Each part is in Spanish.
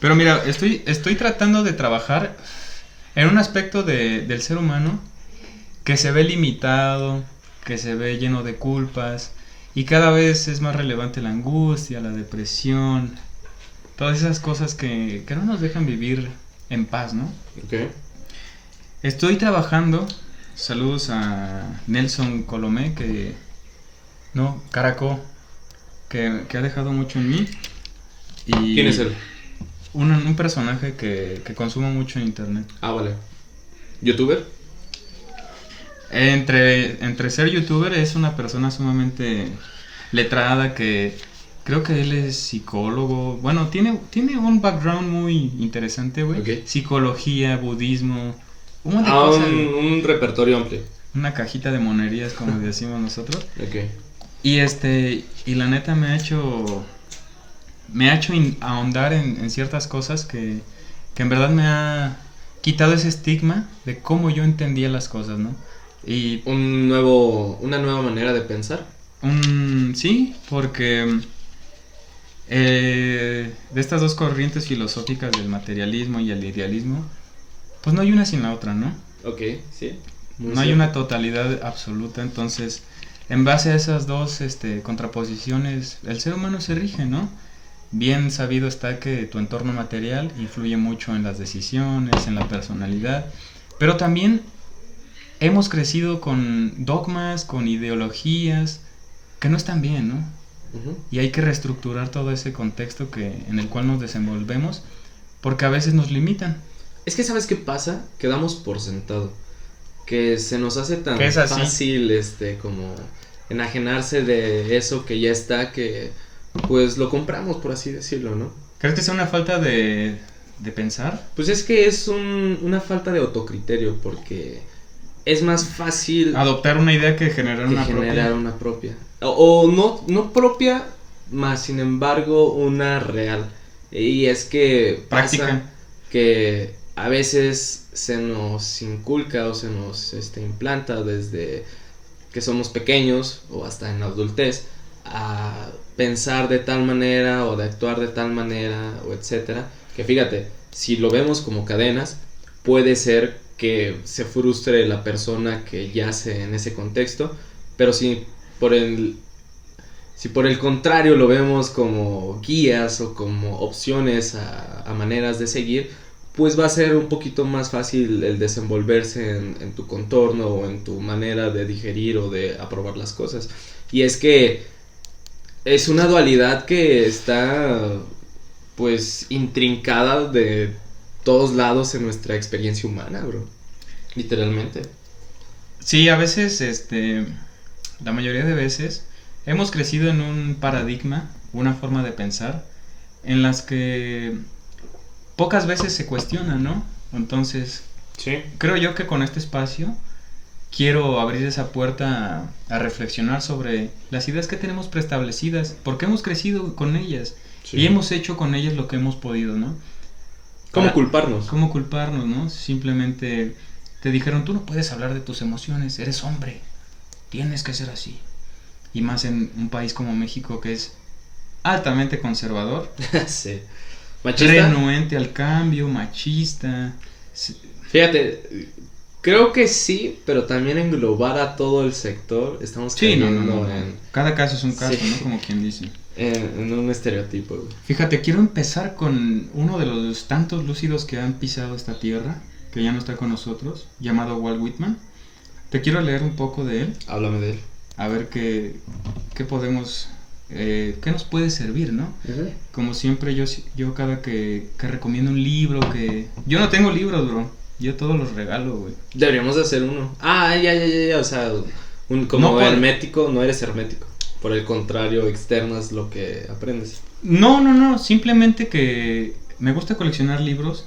Pero mira, estoy, estoy tratando de trabajar en un aspecto de, del ser humano que se ve limitado, que se ve lleno de culpas y cada vez es más relevante la angustia, la depresión, todas esas cosas que, que no nos dejan vivir en paz, ¿no? Ok. Estoy trabajando, saludos a Nelson Colomé, que, no, Caracó, que, que ha dejado mucho en mí. Y ¿Quién es él? Un, un personaje que, que consumo mucho en internet. Ah, vale. ¿Youtuber? Entre, entre ser youtuber es una persona sumamente letrada que creo que él es psicólogo. Bueno, tiene, tiene un background muy interesante, güey. Psicología, budismo, un Ah, cosas, un, un repertorio amplio. una cajita de monerías, como decimos nosotros. Ok. Y este, y la neta me ha hecho, me ha hecho ahondar en, en ciertas cosas que, que en verdad me ha quitado ese estigma de cómo yo entendía las cosas, ¿no? Y Un nuevo, una nueva manera de pensar. Sí, porque eh, de estas dos corrientes filosóficas del materialismo y el idealismo, pues no hay una sin la otra, ¿no? Ok, sí. Muy no hay una totalidad absoluta, entonces, en base a esas dos este, contraposiciones, el ser humano se rige, ¿no? Bien sabido está que tu entorno material influye mucho en las decisiones, en la personalidad, pero también hemos crecido con dogmas, con ideologías que no están bien, ¿no? Y hay que reestructurar todo ese contexto que, en el cual nos desenvolvemos, porque a veces nos limitan. Es que sabes qué pasa, quedamos por sentado. Que se nos hace tan fácil este como enajenarse de eso que ya está que pues lo compramos por así decirlo, ¿no? ¿Crees que sea una falta de, de pensar? Pues es que es un- una falta de autocriterio porque es más fácil Adoptar una idea que generar que una generar propia. una propia. O, o no, no propia, más sin embargo una real. Y es que pasa Práctica. que a veces se nos inculca o se nos este, implanta desde que somos pequeños o hasta en la adultez a pensar de tal manera o de actuar de tal manera o etcétera que fíjate si lo vemos como cadenas puede ser que se frustre la persona que yace en ese contexto pero si por el si por el contrario lo vemos como guías o como opciones a, maneras de seguir, pues va a ser un poquito más fácil el desenvolverse en, en tu contorno o en tu manera de digerir o de aprobar las cosas. Y es que es una dualidad que está pues intrincada de todos lados en nuestra experiencia humana, bro. Literalmente. Sí, a veces, este, la mayoría de veces, hemos crecido en un paradigma, una forma de pensar, en las que pocas veces se cuestiona, ¿no? Entonces, Sí. creo yo que con este espacio quiero abrir esa puerta a, a reflexionar sobre las ideas que tenemos preestablecidas, porque hemos crecido con ellas y hemos hecho con ellas lo que hemos podido, ¿no? ¿Cómo culparnos? ¿Cómo culparnos, no? Simplemente te dijeron, tú no puedes hablar de tus emociones, eres hombre, tienes que ser así. Y más en un país como México que es altamente conservador, sí. ¿Machista? renuente al cambio, machista. Fíjate, creo que sí, pero también englobar a todo el sector, estamos Sí, no, no, no. En, Cada caso es un caso, Sí. ¿no? Como quien dice. en- en un estereotipo. güey. Fíjate, quiero empezar con uno de los tantos lúcidos que han pisado esta tierra, que ya no está con nosotros, llamado Walt Whitman. Te quiero leer un poco de él. Háblame de él. a ver qué, qué podemos, eh, qué nos puede servir, ¿no? Como siempre, yo, yo cada que, que recomiendo un libro, que... Yo no tengo libros, bro. Yo todos los regalo, güey. Deberíamos de hacer uno. Ah, ya, ya, ya, ya, o sea, un, como No, por- hermético, no eres hermético. Por el contrario, externas lo que aprendes. No, no, no. Simplemente que me gusta coleccionar libros,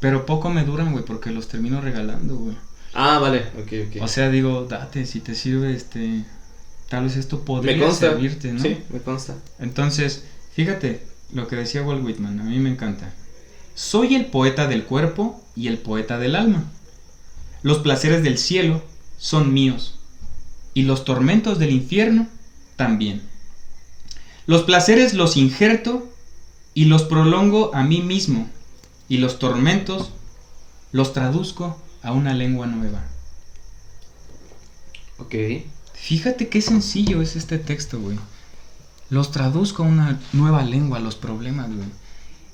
pero poco me duran, güey, porque los termino regalando, güey. Ah, vale, ok, ok. O sea, digo, date, si te sirve, este... Tal vez esto podría servirte, ¿no? Sí, me consta. Entonces, fíjate lo que decía Walt Whitman, a mí me encanta. Soy el poeta del cuerpo y el poeta del alma. Los placeres del cielo son míos y los tormentos del infierno también. Los placeres los injerto y los prolongo a mí mismo, y los tormentos los traduzco a una lengua nueva. Ok. Fíjate qué sencillo es este texto, güey. Los traduzco a una nueva lengua, los problemas, güey.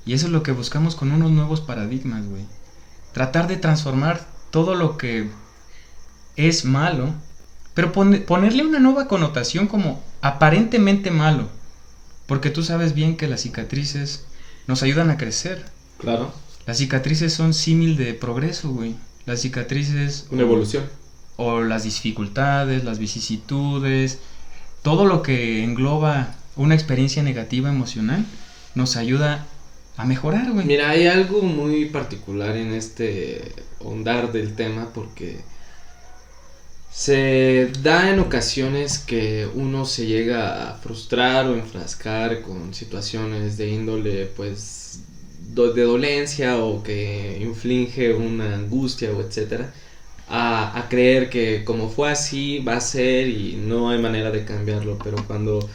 Y eso es lo que buscamos con unos nuevos paradigmas, güey. Tratar de transformar todo lo que es malo, pero ponerle una nueva connotación como aparentemente malo. Porque tú sabes bien que las cicatrices nos ayudan a crecer. Claro. Las cicatrices son símil de progreso, güey. Las cicatrices... Una evolución o las dificultades, las vicisitudes, todo lo que engloba una experiencia negativa emocional, nos ayuda a mejorar, güey. Mira, hay algo muy particular en este ondar del tema porque se da en ocasiones que uno se llega a frustrar o enfrascar con situaciones de índole, pues, de dolencia o que inflige una angustia o etcétera a, creer que como fue así va a ser y no hay manera de cambiarlo, pero cuando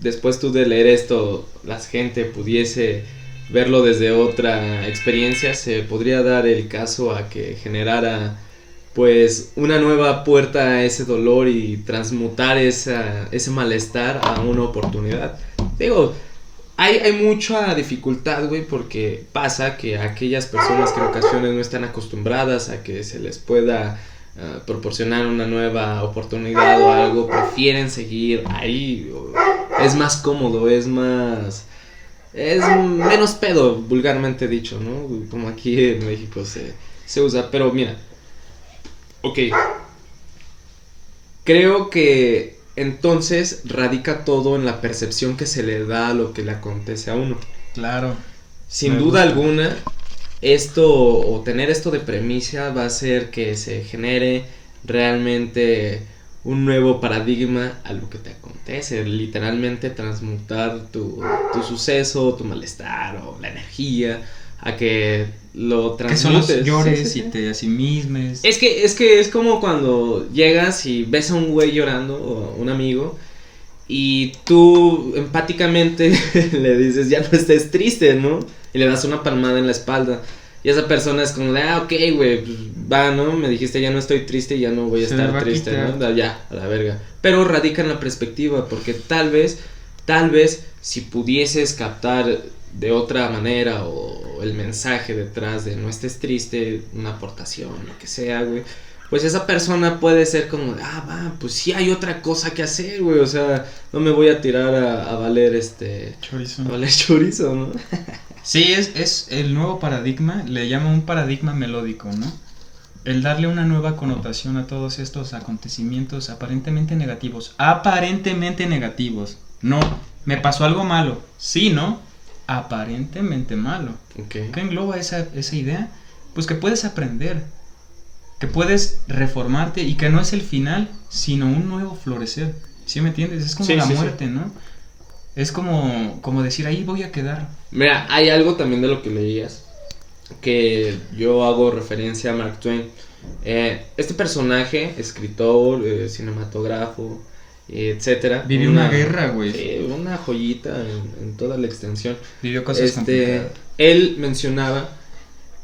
después tú de leer esto la gente pudiese verlo desde otra experiencia, se podría dar el caso a que generara pues una nueva puerta a ese dolor y transmutar esa, ese malestar a una oportunidad. Digo, hay, mucha dificultad, güey, porque pasa que aquellas personas que en ocasiones no están acostumbradas a que se les pueda ah, proporcionar una nueva oportunidad o algo, prefieren seguir ahí. Es más cómodo, es más... Es menos pedo, vulgarmente dicho, ¿no? Como aquí en México se, se usa. Pero mira, ok. Creo que entonces radica todo en la percepción que se le da a lo que le acontece a uno. Claro. Sin duda alguna, esto o tener esto de premisa va a hacer que se genere realmente un nuevo paradigma a lo que te acontece, literalmente transmutar tu, tu suceso, tu malestar o la energía a que lo transmutes. Que solo llores y te asimismes. Es que, es que es como cuando llegas y ves a un güey llorando o un amigo y tú empáticamente le dices ya no estés triste, ¿no? Y le das una palmada en la espalda. Y esa persona es como, ah, ok, güey, pues, va, ¿no? Me dijiste ya no estoy triste ya no voy a estar triste, ¿no? Ya, a la verga. Pero radica en la perspectiva, porque tal vez, tal vez, si pudieses captar de otra manera o el mensaje detrás de no estés triste, una aportación, lo que sea, güey. Pues esa persona puede ser como, ah, va, pues sí hay otra cosa que hacer, güey. O sea, no me voy a tirar a, valer este. Chorizo. A valer chorizo, ¿no? Sí, es, es el nuevo paradigma, le llama un paradigma melódico, ¿no? El darle una nueva connotación a todos estos acontecimientos aparentemente negativos. Aparentemente negativos. No, me pasó algo malo. Sí, ¿no? aparentemente malo. ¿Qué engloba esa, esa idea? Pues que puedes aprender, que puedes reformarte y que no es el final, sino un nuevo florecer. ¿Sí me entiendes? Es como la muerte, ¿no? Es como, como decir, ahí voy a quedar. Mira, hay algo también de lo que leías, que yo hago referencia a Mark Twain. Eh, este personaje, escritor, eh, cinematógrafo, etcétera. Vivió una, guerra, güey. una joyita en, toda la extensión. Vivió cosas este, Él mencionaba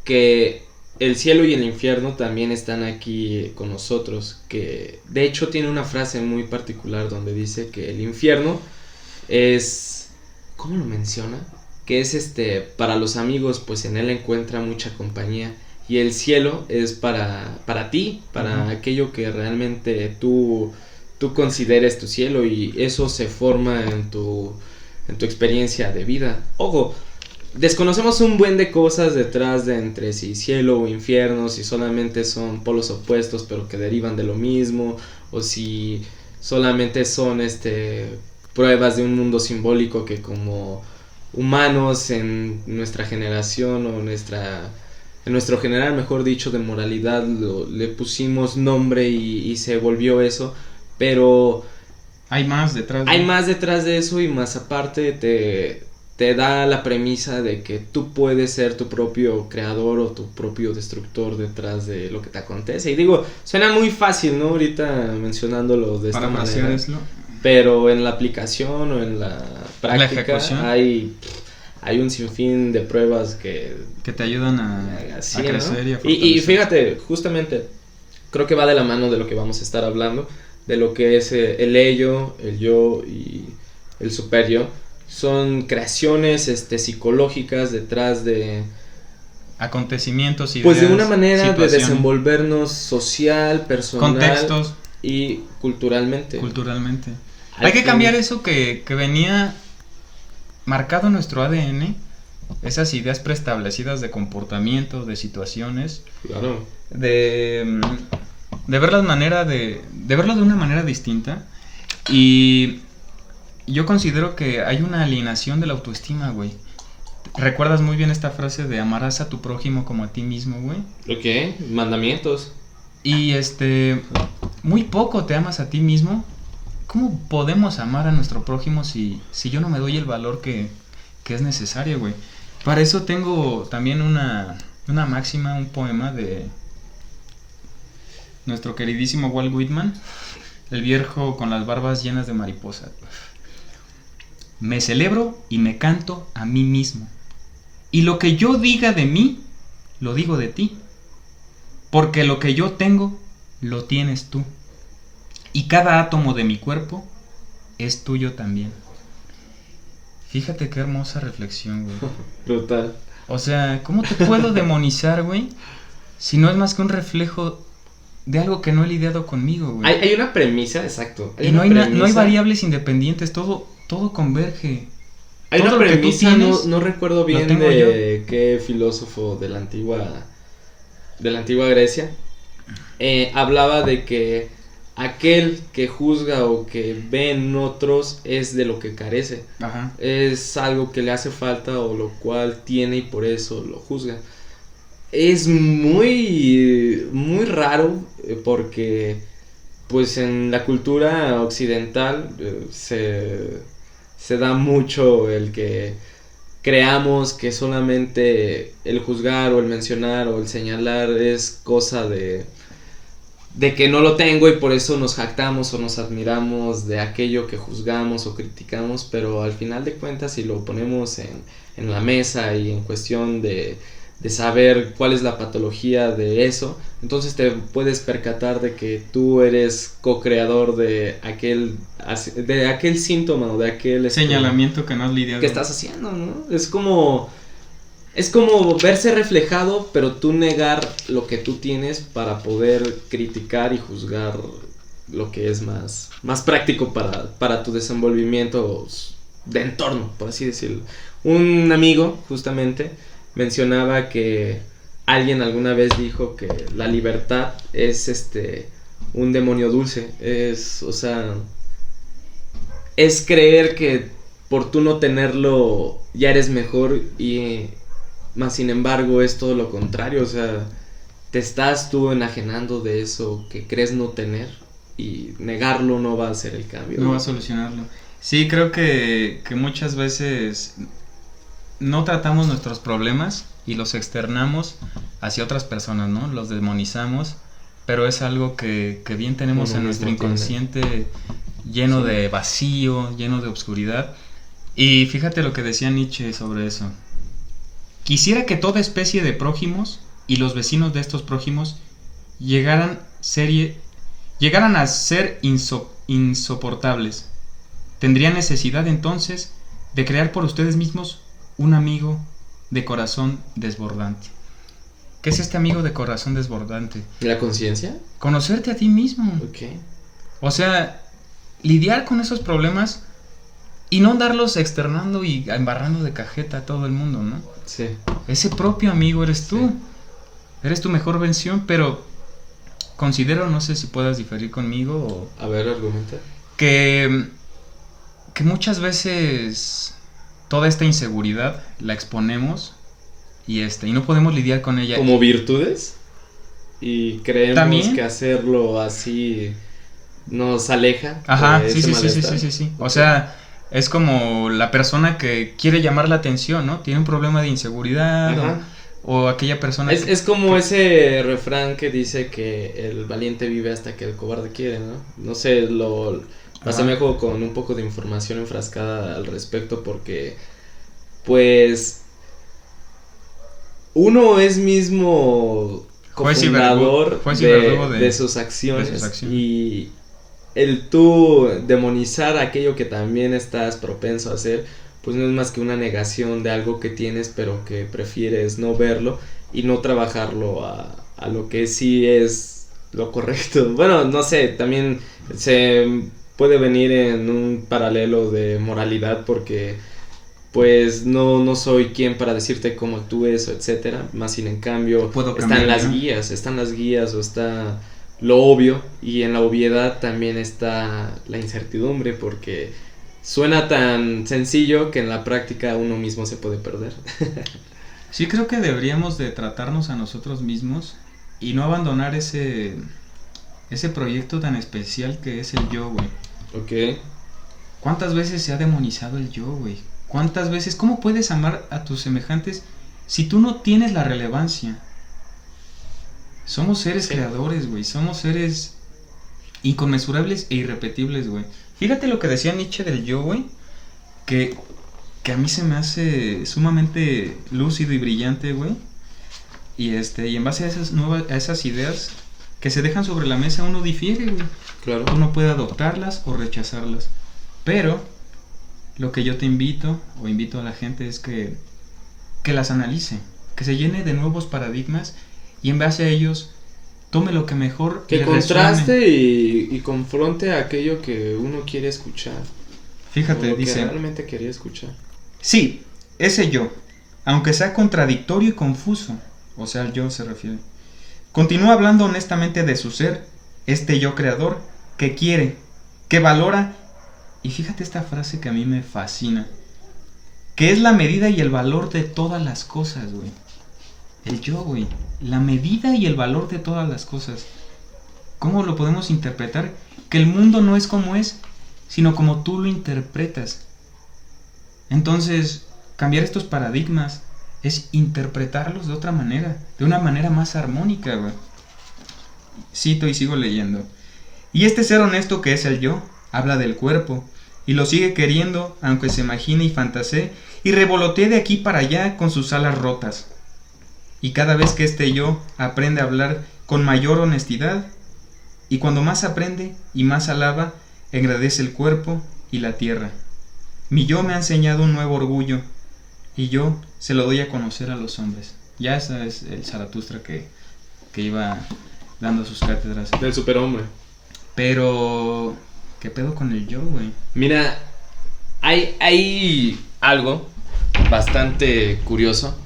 que el cielo y el infierno también están aquí con nosotros, que de hecho tiene una frase muy particular donde dice que el infierno es ¿cómo lo menciona? Que es este para los amigos, pues en él encuentra mucha compañía y el cielo es para para ti, para aquello que realmente tú tú consideres tu cielo y eso se forma en tu, en tu experiencia de vida. Ojo, desconocemos un buen de cosas detrás de entre si cielo o infierno, si solamente son polos opuestos pero que derivan de lo mismo, o si solamente son este pruebas de un mundo simbólico que como humanos en nuestra generación o nuestra en nuestro general mejor dicho de moralidad le pusimos nombre y, y se volvió eso pero... Hay más detrás de Hay más detrás de eso y más aparte te, te da la premisa de que tú puedes ser tu propio creador o tu propio destructor detrás de lo que te acontece. Y digo, suena muy fácil, ¿no? Ahorita mencionándolo de esta manera. Pero en la aplicación o en la práctica hay hay un sinfín de pruebas que... Que te ayudan a, a ¿no? crecer y a y, fíjate, justamente, creo que va de la mano de lo que vamos a estar hablando, de lo que es eh, el ello, el yo y el superyo. Son creaciones este, psicológicas detrás de, Acontecimientos y pues de una manera de desenvolver desenvolvernos social, personal contextos y culturalmente. culturalmente. Hay que cambiar eso que, que venía marcado en nuestro ADN, esas ideas preestablecidas de comportamiento, de situaciones, Claro. de, de ver las manera de, de verlo de una manera distinta. Y yo considero que hay una alienación de la autoestima, güey. ¿Recuerdas muy bien esta frase de amarás a tu prójimo como a ti mismo, güey? Ok, mandamientos. Y este, muy poco te amas a ti mismo. ¿Cómo podemos amar a nuestro prójimo si, si yo no me doy el valor que, que es necesario, güey? Para eso tengo también una, una máxima, un poema de nuestro queridísimo Walt Whitman, el viejo con las barbas llenas de mariposa. Me celebro y me canto a mí mismo. Y lo que yo diga de mí, lo digo de ti. Porque lo que yo tengo, lo tienes tú. Y cada átomo de mi cuerpo es tuyo también. Fíjate qué hermosa reflexión, güey. Brutal. O sea, ¿cómo te puedo demonizar, güey? Si no es más que un reflejo de algo que no he lidiado conmigo, güey. Hay, hay una premisa, exacto. y no hay, no hay variables independientes, todo, todo converge. Hay todo una premisa, no, tienes, no recuerdo bien de qué filósofo de la antigua de la antigua Grecia eh, hablaba de que aquel que juzga o que ve en otros es de lo que carece. Ajá. Es algo que le hace falta o lo cual tiene y por eso lo juzga. Es muy muy raro eh, porque pues en la cultura occidental eh, se, se da mucho el que creamos que solamente el juzgar o el mencionar o el señalar es cosa de de que no lo tengo y por eso nos jactamos o nos admiramos de aquello que juzgamos o criticamos, pero al final de cuentas si lo ponemos en, en la mesa y en cuestión de, de saber cuál es la patología de eso, entonces te puedes percatar de que tú eres co-creador de aquel, de aquel síntoma o de aquel Señalamiento que no has lidiado. que estás haciendo, ¿no? Es como es como verse reflejado, pero tú negar lo que tú tienes para poder criticar y juzgar lo que es más, más práctico para, para tu desenvolvimiento de entorno, por así decirlo. Un amigo, justamente, mencionaba que alguien alguna vez dijo que la libertad es este un demonio dulce. Es, o sea, es creer que por tú no tenerlo ya eres mejor y más sin embargo es todo lo contrario, o sea, te estás tú enajenando de eso que crees no tener y negarlo no va a ser el cambio. No va a solucionarlo. Sí, creo que, que muchas veces no tratamos nuestros problemas y los externamos hacia otras personas, ¿no? Los demonizamos, pero es algo que, que bien tenemos Uno en nuestro tiene. inconsciente lleno Sí. de vacío, lleno de obscuridad. Y fíjate lo que decía Nietzsche sobre eso. Quisiera que toda especie de prójimos y los vecinos de estos prójimos llegaran, serie, llegaran a ser inso- insoportables. Tendría necesidad entonces de crear por ustedes mismos un amigo de corazón desbordante. ¿Qué es este amigo de corazón desbordante? ¿La conciencia? Conocerte a ti mismo. Ok. O sea, lidiar con esos problemas y no andarlos externando y embarrando de cajeta a todo el mundo, ¿no? Sí. Ese propio amigo eres tú. Sí. Eres tu mejor versión, pero considero, no sé si puedas diferir conmigo, o A ver, argumenta. que, que muchas veces toda esta inseguridad la exponemos y, este, y no podemos lidiar con ella. Como virtudes y creemos También. que hacerlo así nos aleja. Ajá, sí, sí, sí, sí, sí, sí, sí. O sea, es como la persona que quiere llamar la atención, ¿no? Tiene un problema de inseguridad o- o, aquella persona Es, que- es como ese refrán que dice que el valiente vive hasta que el cobarde quiere, ¿no? No sé, lo Ajá. asemejo con un poco de información enfrascada al respecto porque pues uno es mismo cofundador de, de, sus acciones, de sus acciones y el tú demonizar aquello que también estás propenso a hacer, pues no es más que una negación de algo que tienes pero que prefieres no verlo y no trabajarlo a, a lo que sí es lo correcto. Bueno, no sé, también se puede venir en un paralelo de moralidad porque pues no, no soy quien para decirte cómo actúes etcétera, más sin en cambio están las guías, están las guías o está lo obvio y en la obviedad también está la incertidumbre porque suena tan sencillo que en la práctica uno mismo se puede perder. sí creo que deberíamos de tratarnos a nosotros mismos y no abandonar ese ese proyecto tan especial que es el yo, güey. Ok. ¿Cuántas veces se ha demonizado el yo, güey? ¿Cuántas veces? ¿Cómo puedes amar a tus semejantes si tú no tienes la relevancia? Somos seres creadores, güey. Somos seres inconmensurables e irrepetibles, güey. Fíjate lo que decía Nietzsche del yo, güey. Que, que a mí se me hace sumamente lúcido y brillante, güey. Y este, y en base a esas nuevas, a esas ideas que se dejan sobre la mesa, uno difiere, güey. Claro. Uno puede adoptarlas o rechazarlas. Pero lo que yo te invito o invito a la gente es que, que las analice, que se llene de nuevos paradigmas y en base a ellos tome lo que mejor que contraste y, y, confronte aquello que uno quiere escuchar. Fíjate, lo dice. Que realmente quería escuchar. Sí, ese yo, aunque sea contradictorio y confuso, o sea, el yo se refiere. Continúa hablando honestamente de su ser, este yo creador, que quiere, que valora, y fíjate esta frase que a mí me fascina, que es la medida y el valor de todas las cosas, güey. El yo, güey. La medida y el valor de todas las cosas. ¿Cómo lo podemos interpretar? Que el mundo no es como es, sino como tú lo interpretas. Entonces, cambiar estos paradigmas es interpretarlos de otra manera, de una manera más armónica, güey. Cito y sigo leyendo. Y este ser honesto que es el yo, habla del cuerpo, y lo sigue queriendo, aunque se imagine y fantasee, y revolotee de aquí para allá con sus alas rotas y cada vez que este yo aprende a hablar con mayor honestidad, y cuando más aprende y más alaba, agradece el cuerpo y la tierra. Mi yo me ha enseñado un nuevo orgullo, y yo se lo doy a conocer a los hombres. Ya ese es el Zaratustra que, que iba dando sus cátedras. Del superhombre. Pero, ¿qué pedo con el yo, güey? Mira, hay, hay algo bastante curioso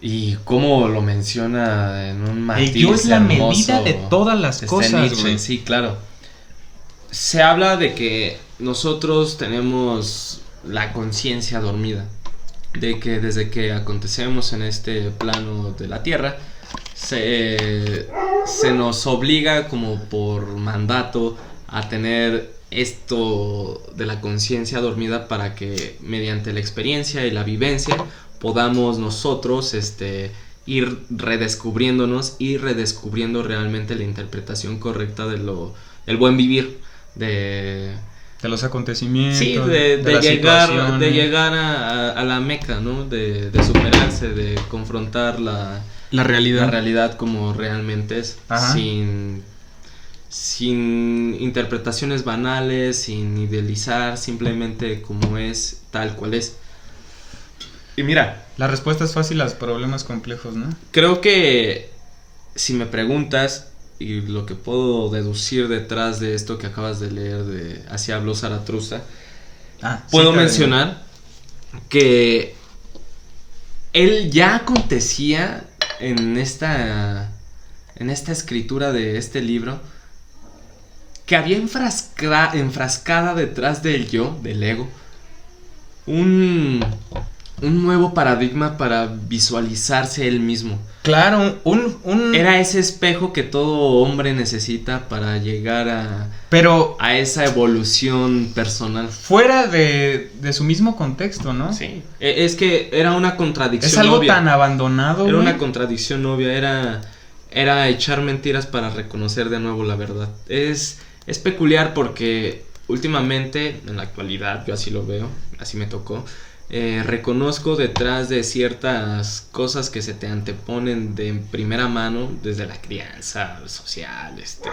y cómo lo menciona en un matiz El yo es la medida de todas las cosas, Sí, claro. Se habla de que nosotros tenemos la conciencia dormida. De que desde que acontecemos en este plano de la Tierra, se, se nos obliga como por mandato a tener esto de la conciencia dormida para que mediante la experiencia y la vivencia podamos nosotros este, ir redescubriéndonos y redescubriendo realmente la interpretación correcta de lo el buen vivir de de los acontecimientos sí, de, llegar de llegar a, la meca no de, superarse de confrontar la, la realidad. la realidad como realmente es sin sin interpretaciones banales sin idealizar simplemente como es tal cual es y mira. La respuesta es fácil a los problemas complejos, ¿no? Creo que si me preguntas, y lo que puedo deducir detrás de esto que acabas de leer de Así habló Zaratrusta, ah, puedo mencionar que él ya acontecía en esta en esta escritura de este libro que había enfrascada detrás del yo, del ego, un un nuevo paradigma para visualizarse él mismo. Claro, un, Era ese espejo que todo hombre necesita para llegar a... Pero... A esa evolución personal. Fuera de, de su mismo contexto, ¿no? Sí. E, es que era una contradicción Es algo tan abandonado. Era una contradicción obvia, era... Era echar mentiras para reconocer de nuevo la verdad. Es, es peculiar porque últimamente, en la actualidad, yo así lo veo, así me tocó eh, reconozco detrás de ciertas cosas que se te anteponen de primera mano desde la crianza social, este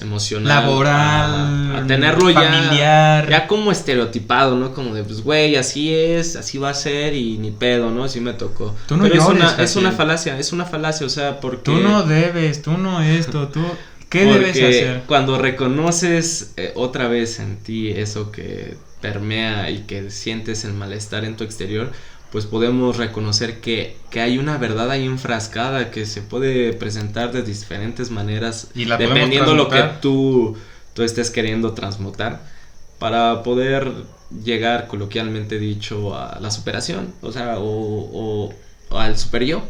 emocional, laboral, a, tenerlo familiar. ya ya como estereotipado, ¿no? Como de pues güey, así es, así va a ser y ni pedo, ¿no? Así me tocó. Tú no Pero es una es Jaciel. una falacia, es una falacia, o sea, porque Tú no debes, tú no esto, tú... ¿Qué debes hacer? Cuando reconoces eh, otra vez en ti eso que permea y que sientes el malestar en tu exterior, pues podemos reconocer que, que hay una verdad ahí enfrascada que se puede presentar de diferentes maneras Y la dependiendo lo que tú, tú estés queriendo transmutar para poder llegar coloquialmente dicho a la superación, o sea, o, o- o al super yo.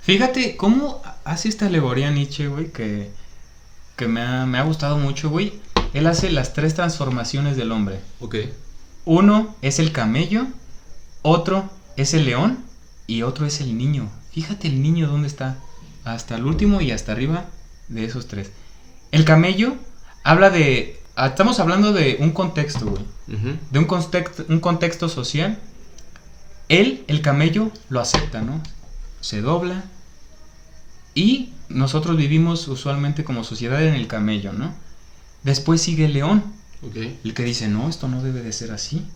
Fíjate cómo hace esta alegoría Nietzsche, güey, que, que me, ha, me ha gustado mucho, güey. Él hace las tres transformaciones del hombre. Ok. Uno es el camello, otro es el león y otro es el niño. Fíjate el niño dónde está. Hasta el último y hasta arriba de esos tres. El camello habla de... ah, Estamos hablando de un contexto, güey. De un contexto, un contexto social. Él, el camello, lo acepta, ¿no? Se dobla. Y nosotros vivimos usualmente como sociedad en el camello, ¿no? Después sigue el león. Ok. El que dice, no, esto no debe de ser así.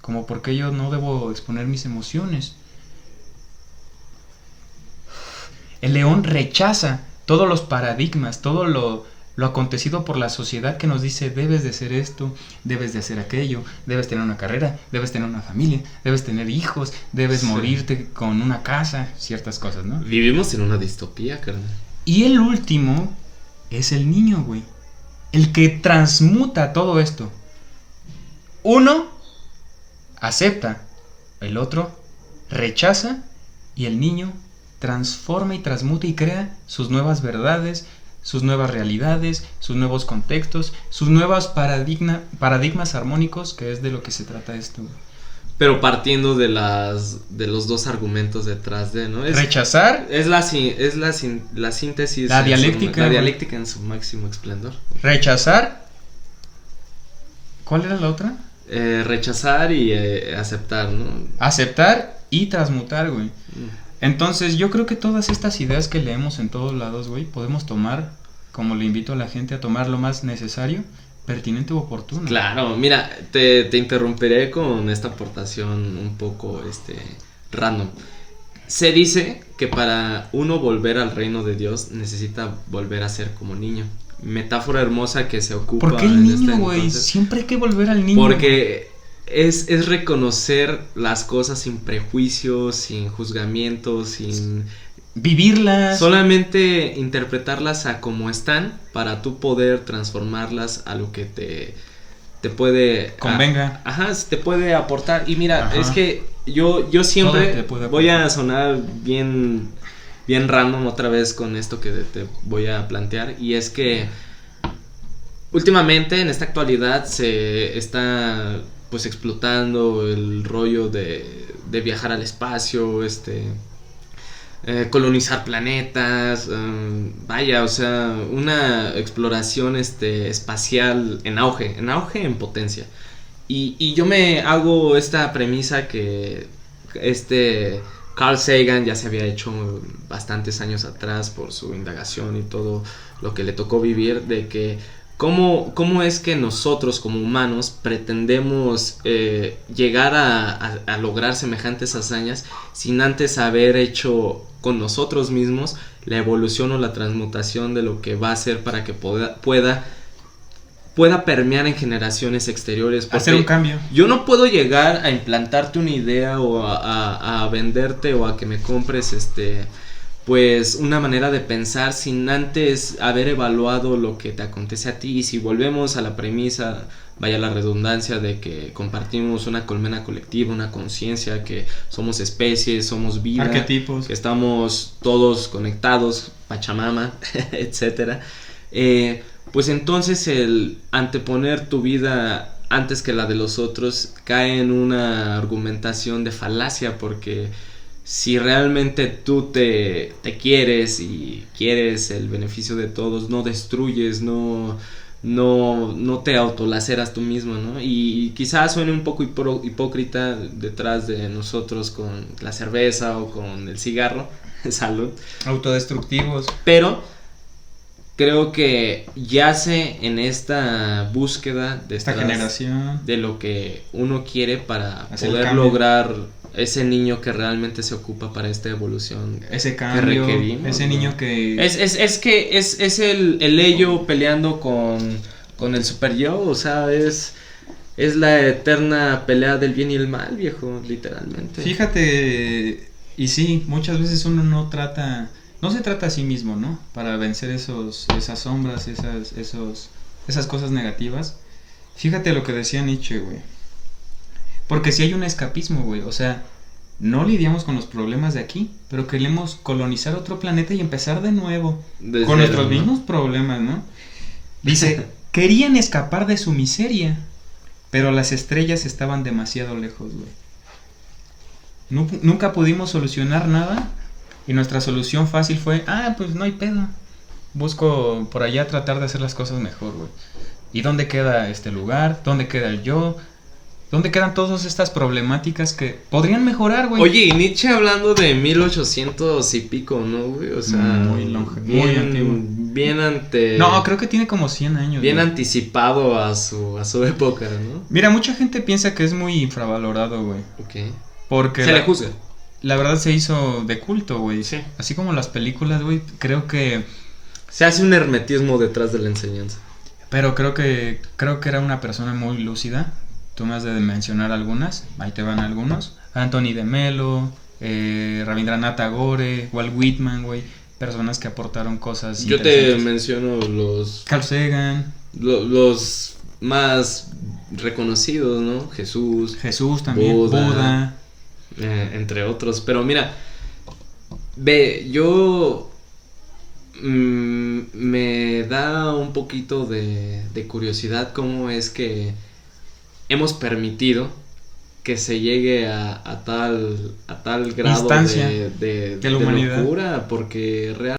Como porque yo no debo exponer mis emociones. El león rechaza todos los paradigmas, todo lo, lo acontecido por la sociedad que nos dice, debes de hacer esto, debes de hacer aquello, debes tener una carrera, debes tener una familia, debes tener hijos, debes Sí. morirte con una casa, ciertas cosas, ¿no? Vivimos en una distopía, carnal. Y el último es el niño, güey. El que transmuta todo esto. Uno acepta, el otro rechaza y el niño transforma y transmuta y crea sus nuevas verdades, sus nuevas realidades, sus nuevos contextos, sus nuevos paradigma, paradigmas armónicos, que es de lo que se trata esto. Pero partiendo de las de los dos argumentos detrás de, ¿no? Es, Rechazar, es la es la, la síntesis La su- dialéctica, la dialéctica en su máximo esplendor. rechazar. ¿Cuál era la otra? Eh, rechazar y eh, aceptar, ¿no? Aceptar y transmutar, güey. Mm. Entonces yo creo que todas estas ideas que leemos en todos lados, güey, podemos tomar, como le invito a la gente a tomar lo más necesario, pertinente u oportuno. Claro, mira, te, te interrumpiré con esta aportación un poco este random. Se dice que para uno volver al reino de Dios necesita volver a ser como niño. Metáfora hermosa que se ocupa. ¿Por qué el en niño, este güey? Siempre hay que volver al niño. Porque es, es reconocer las cosas sin prejuicios, sin juzgamientos, sin Vivirlas. solamente interpretarlas a como están para tú poder transformarlas a lo que te, te puede Convenga. a- ajá, te puede aportar. Y mira, Ajá. es que yo, yo siempre voy a sonar bien, bien random otra vez con esto que te voy a plantear. Y es que últimamente en esta actualidad se está pues explotando el rollo de, de viajar al espacio, este eh, colonizar planetas, um, vaya, o sea, una exploración este, espacial en auge, en auge, en potencia. Y, y yo me hago esta premisa que este Carl Sagan ya se había hecho bastantes años atrás por su indagación y todo lo que le tocó vivir, de que cómo, cómo es que nosotros como humanos pretendemos eh, llegar a, a- a lograr semejantes hazañas sin antes haber hecho con nosotros mismos la evolución o la transmutación de lo que va a ser para que pueda, pueda, pueda permear en generaciones exteriores. Hacer un cambio. yo no puedo llegar a implantarte una idea o a- a venderte o a que me compres este pues una manera de pensar sin antes haber evaluado lo que te acontece a ti y si volvemos a la premisa vaya la redundancia de que compartimos una colmena colectiva una conciencia que somos especies somos vida Arquetipos. que estamos todos conectados, Pachamama, etcétera, eh, pues entonces el anteponer tu vida antes que la de los otros cae en una argumentación de falacia porque si realmente tú te, te quieres y quieres el beneficio de todos, no destruyes, no, no, no te autolaceras tú mismo, ¿no? Y, quizás suene un poco hipócrita detrás de nosotros con la cerveza o con el cigarro, salud. Autodestructivos. Pero creo que yace en esta búsqueda de esta generación de lo que uno quiere para poder lograr ese niño que realmente se ocupa para esta evolución ese cambio ese niño que es, es, es que es, es el, el ello peleando con, con el super yo o sea es es la eterna pelea del bien y el mal viejo literalmente fíjate y sí muchas veces uno no trata no se trata a sí mismo, ¿no? Para vencer esos, esas sombras, esas, esos, esas cosas negativas. Fíjate lo que decía Nietzsche, güey. Porque si hay un escapismo, güey. O sea, no lidiamos con los problemas de aquí, pero queremos colonizar otro planeta y empezar de nuevo. con nuestros mismos problemas, ¿no? Dice, querían escapar de su miseria, pero las estrellas estaban demasiado lejos, güey. Nunca pudimos solucionar nada y nuestra solución fácil fue, ah, pues no hay pedo. Busco por allá tratar de hacer las cosas mejor, güey. ¿Y dónde queda este lugar? ¿Dónde queda el yo? ¿Dónde quedan todas estas problemáticas que podrían mejorar, güey? Oye, y Nietzsche hablando de 1800 y pico, ¿no, güey? O sea, muy longe, muy antiguo. Bien ante No, creo que tiene como 100 años. Bien anticipado a su a su época, ¿no? Mira, mucha gente piensa que es muy infravalorado, güey. Ok. Porque se le juzga la verdad se hizo de culto, güey. Sí. Así como las películas, güey, creo que... Se hace un hermetismo detrás de la enseñanza. Pero creo que, creo que era una persona muy lúcida. Tú me has de mencionar algunas, ahí te van algunos. Anthony de Melo, eh, Rabindranath Tagore, Walt Whitman, güey. Personas que aportaron cosas. Yo te menciono los... Carl Sagan. los más reconocidos, ¿no? Jesús. Jesús también. Buda eh, entre otros. Pero mira, ve, yo mm, me da un poquito de, curiosidad cómo es que hemos permitido que se llegue a, tal a tal grado de, de, locura porque realmente